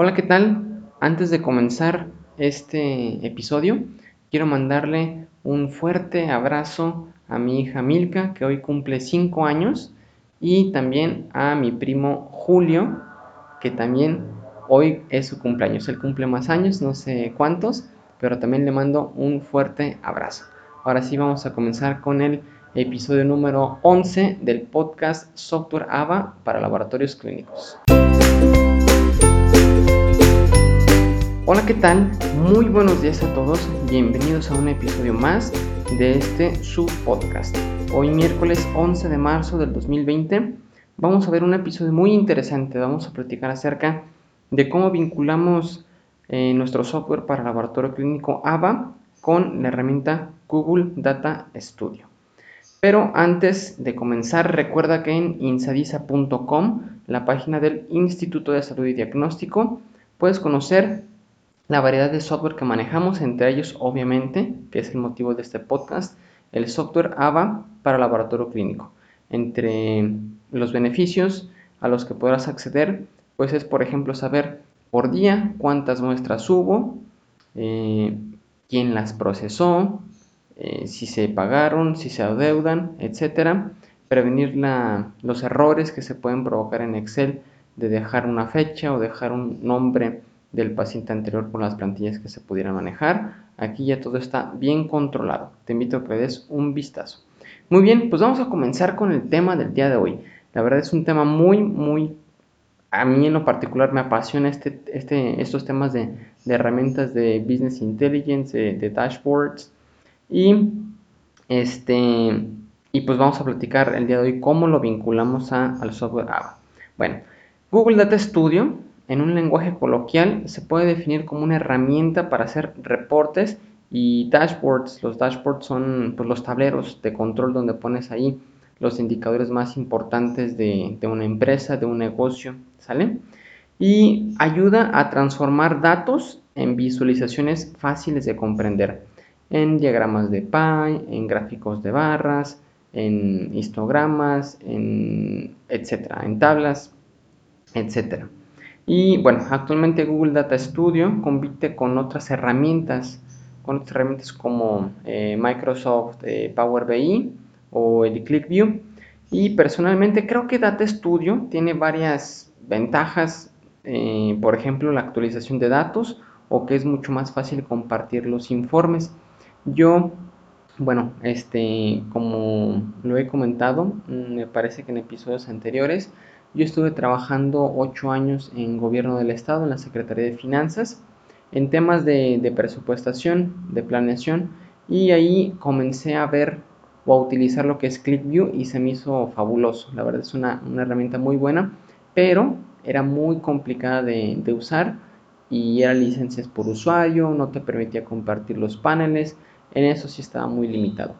Hola, ¿qué tal? Antes de comenzar este episodio, quiero mandarle un fuerte abrazo a mi hija Milka, que hoy cumple 5 años, y también a mi primo Julio, que también hoy es su cumpleaños. Él cumple más años, no sé cuántos, pero también le mando un fuerte abrazo. Ahora sí vamos a comenzar con el episodio número 11 del podcast Software AVA para laboratorios clínicos. Hola, ¿qué tal? Muy buenos días a todos. Bienvenidos a un episodio más de este su podcast. Hoy miércoles 11 de marzo del 2020 vamos a ver un episodio muy interesante. Vamos a platicar acerca de cómo vinculamos eh, nuestro software para laboratorio clínico AVA con la herramienta Google Data Studio. Pero antes de comenzar, recuerda que en insadisa.com, la página del Instituto de Salud y Diagnóstico, puedes conocer la variedad de software que manejamos, entre ellos obviamente, que es el motivo de este podcast, el software AVA para laboratorio clínico. Entre los beneficios a los que podrás acceder, pues es por ejemplo saber por día cuántas muestras hubo, eh, quién las procesó, eh, si se pagaron, si se adeudan, etcétera. Prevenir los errores que se pueden provocar en Excel de dejar una fecha o dejar un nombre del paciente anterior con las plantillas que se pudieran manejar. Aquí ya todo está bien controlado. Te invito a que des un vistazo. Muy bien, pues vamos a comenzar con el tema del día de hoy. La verdad es un tema muy, muy... A mí en lo particular me apasiona este, este, estos temas de, herramientas de Business Intelligence, de dashboards, y este y pues vamos a platicar el día de hoy cómo lo vinculamos al software AVA. Bueno, Google Data Studio en un lenguaje coloquial se puede definir como una herramienta para hacer reportes y dashboards. Los dashboards son pues, los tableros de control donde pones ahí los indicadores más importantes de, una empresa, de un negocio, ¿sale? Y ayuda a transformar datos en visualizaciones fáciles de comprender en diagramas de pie, en gráficos de barras, en histogramas, en etcétera, en tablas, etcétera. Y bueno, actualmente Google Data Studio compite con otras herramientas, con otras herramientas como eh, Microsoft eh, Power BI o el ClickView. Y personalmente creo que Data Studio tiene varias ventajas, eh, por ejemplo la actualización de datos o que es mucho más fácil compartir los informes. Yo, bueno, este, como lo he comentado, mm, me parece que en episodios anteriores, yo estuve trabajando ocho años en gobierno del estado, en la Secretaría de Finanzas, en temas de, presupuestación, de planeación, y ahí comencé a ver o a utilizar lo que es ClickView y se me hizo fabuloso. La verdad es una, herramienta muy buena, pero era muy complicada de, de usar y era licencias por usuario, no te permitía compartir los paneles, en eso sí estaba muy limitado.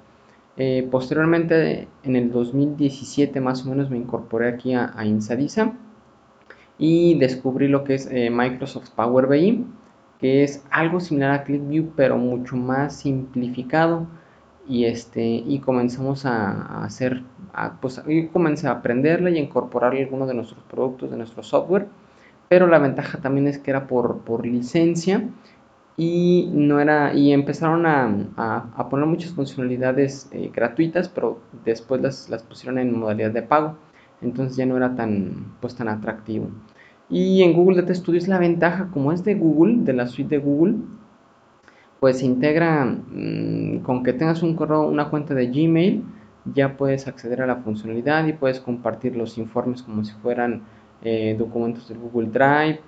Eh, posteriormente, en el 2017 más o menos, me incorporé aquí a, Insadisa y descubrí lo que es eh, Microsoft Power BI, que es algo similar a ClickView, pero mucho más simplificado. Y, este, y comenzamos a, hacer, pues, y comencé a aprenderla y a incorporarle algunos de nuestros productos, de nuestro software. Pero la ventaja también es que era por, por licencia y no era y empezaron a, poner muchas funcionalidades eh, gratuitas pero después las, pusieron en modalidad de pago. Entonces ya no era tan pues tan atractivo. Y en Google Data Studio es la ventaja como es de Google de la suite de Google pues se integra mm, con que tengas un correo una cuenta de Gmail ya puedes acceder a la funcionalidad y puedes compartir los informes como si fueran eh, documentos del Google Drive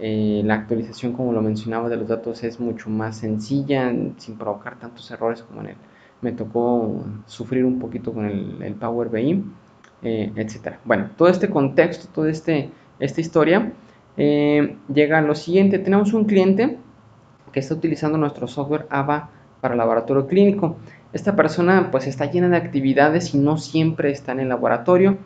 eh, la actualización, como lo mencionaba, de los datos es mucho más sencilla, sin provocar tantos errores como en el. Me tocó sufrir un poquito con el, Power BI, eh, etc. Bueno, todo este contexto, toda este, esta historia eh, llega a lo siguiente. Tenemos un cliente que está utilizando nuestro software AVA para laboratorio clínico. Esta persona pues está llena de actividades y no siempre está en el laboratorio,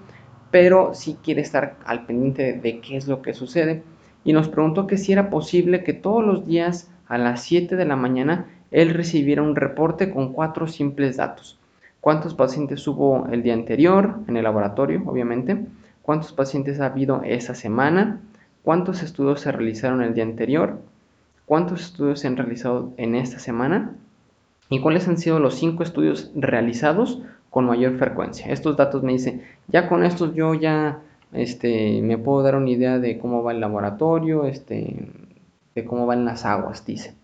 pero sí quiere estar al pendiente de qué es lo que sucede y nos preguntó que si era posible que todos los días a las 7 de la mañana él recibiera un reporte con cuatro simples datos. ¿Cuántos pacientes hubo el día anterior en el laboratorio, obviamente? ¿Cuántos pacientes ha habido esa semana? cuántos estudios se realizaron el día anterior, cuántos estudios se han realizado en esta semana y cuáles han sido los cinco estudios realizados con mayor frecuencia. Estos datos me dicen, ya con estos yo ya este, me puedo dar una idea de cómo va el laboratorio, este, de cómo van las aguas, dice.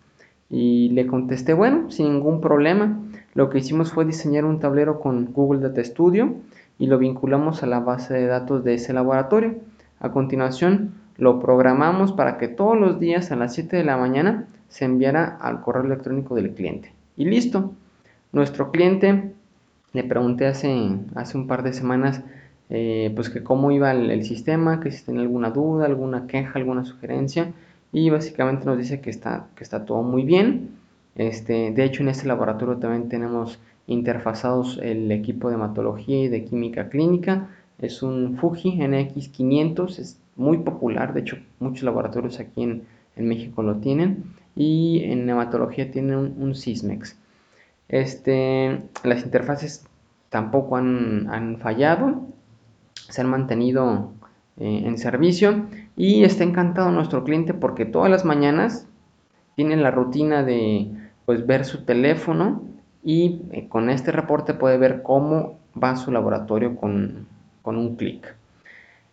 Y le contesté, bueno, sin ningún problema. Lo que hicimos fue diseñar un tablero con Google Data Studio y lo vinculamos a la base de datos de ese laboratorio. A continuación, lo programamos para que todos los días a las 7 de la mañana se enviara al correo electrónico del cliente. Y listo. Nuestro cliente, le pregunté hace, hace un par de semanas, eh, pues que cómo iba el, sistema, que si tenía alguna duda, alguna queja, alguna sugerencia. Y básicamente nos dice que está, que está todo muy bien. Este, de hecho, en este laboratorio también tenemos interfazados el equipo de hematología y de química clínica. Es un Fuji NX500, es muy popular, de hecho muchos laboratorios aquí en, México lo tienen. Y en hematología tienen un, Sysmex. Este, las interfaces tampoco han, fallado, se han mantenido eh, en servicio y está encantado nuestro cliente porque todas las mañanas tiene la rutina de pues, ver su teléfono y eh, con este reporte puede ver cómo va su laboratorio con, un clic.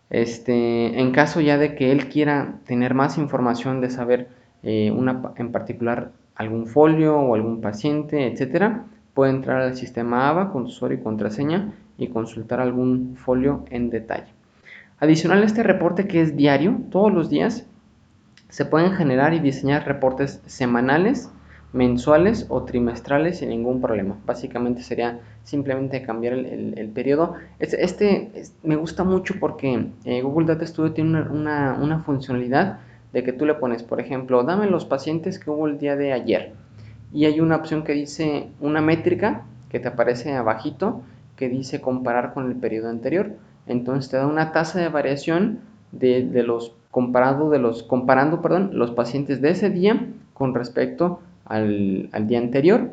Este, en caso ya de que él quiera tener más información de saber eh, una, en particular algún folio o algún paciente, etcétera, puede entrar al sistema AVA con usuario y contraseña y consultar algún folio en detalle. Adicional a este reporte que es diario, todos los días se pueden generar y diseñar reportes semanales mensuales o trimestrales sin ningún problema. Básicamente sería simplemente cambiar el, periodo. Este, me gusta mucho porque eh, Google Data Studio tiene una, funcionalidad de que tú le pones, por ejemplo, dame los pacientes que hubo el día de ayer. Y hay una opción que dice una métrica que te aparece abajito que dice comparar con el periodo anterior. Entonces te da una tasa de variación de, los comparado de los comparando perdón, los pacientes de ese día con respecto al, día anterior.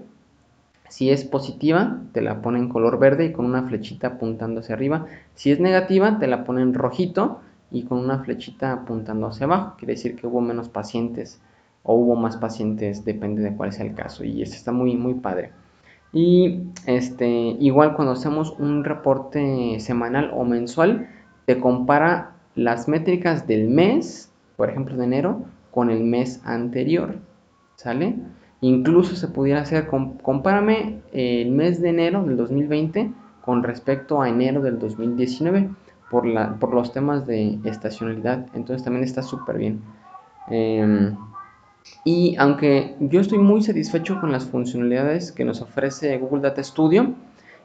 Si es positiva, te la pone en color verde y con una flechita apuntando hacia arriba. Si es negativa, te la pone en rojito y con una flechita apuntando hacia abajo. Quiere decir que hubo menos pacientes o hubo más pacientes, depende de cuál sea el caso. Y esto está muy, muy padre. Y este, igual cuando hacemos un reporte semanal o mensual, te compara las métricas del mes, por ejemplo de enero, con el mes anterior. ¿Sale? Incluso se pudiera hacer, compárame el mes de enero del 2020 con respecto a enero del 2019 por, la, por los temas de estacionalidad. Entonces también está súper bien. Em, y aunque yo estoy muy satisfecho con las funcionalidades que nos ofrece Google Data Studio,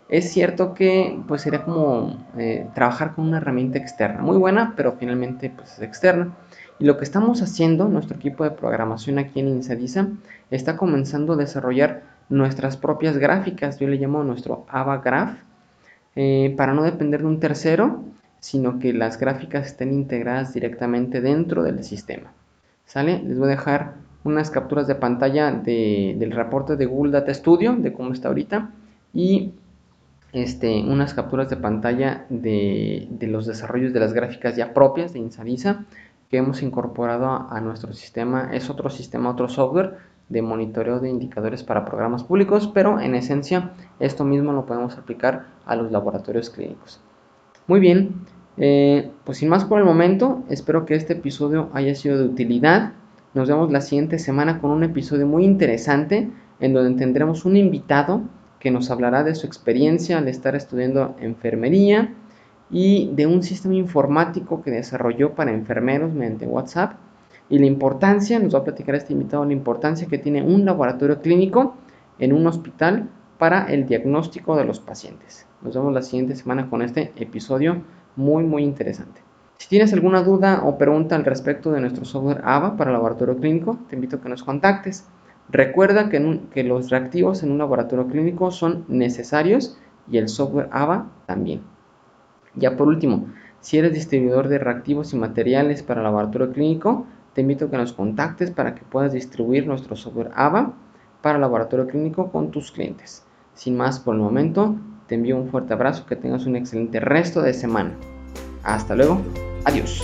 es cierto que pues sería como eh, trabajar con una herramienta externa, muy buena, pero finalmente pues es externa. Y lo que estamos haciendo, nuestro equipo de programación aquí en Insadiza, está comenzando a desarrollar nuestras propias gráficas, yo le llamo nuestro Ava Graph, eh, para no depender de un tercero, sino que las gráficas estén integradas directamente dentro del sistema. ¿Sale? Les voy a dejar unas capturas de pantalla del reporte de Google Data Studio, de cómo está ahorita, y este, unas capturas de pantalla de, de los desarrollos de las gráficas ya propias de Insadiza que hemos incorporado a, nuestro sistema. Es otro sistema, otro software de monitoreo de indicadores para programas públicos, pero en esencia esto mismo lo podemos aplicar a los laboratorios clínicos. Muy bien, eh, pues sin más por el momento, espero que este episodio haya sido de utilidad. Nos vemos la siguiente semana con un episodio muy interesante en donde tendremos un invitado que nos hablará de su experiencia al estar estudiando enfermería y de un sistema informático que desarrolló para enfermeros mediante WhatsApp y la importancia, nos va a platicar este invitado, la importancia que tiene un laboratorio clínico en un hospital para el diagnóstico de los pacientes. Nos vemos la siguiente semana con este episodio muy muy interesante. Si tienes alguna duda o pregunta al respecto de nuestro software AVA para laboratorio clínico, te invito a que nos contactes. Recuerda que, los reactivos en un laboratorio clínico son necesarios y el software AVA también. Ya por último, si eres distribuidor de reactivos y materiales para laboratorio clínico, te invito a que nos contactes para que puedas distribuir nuestro software AVA para laboratorio clínico con tus clientes. Sin más por el momento, te envío un fuerte abrazo, que tengas un excelente resto de semana. Hasta luego, adiós.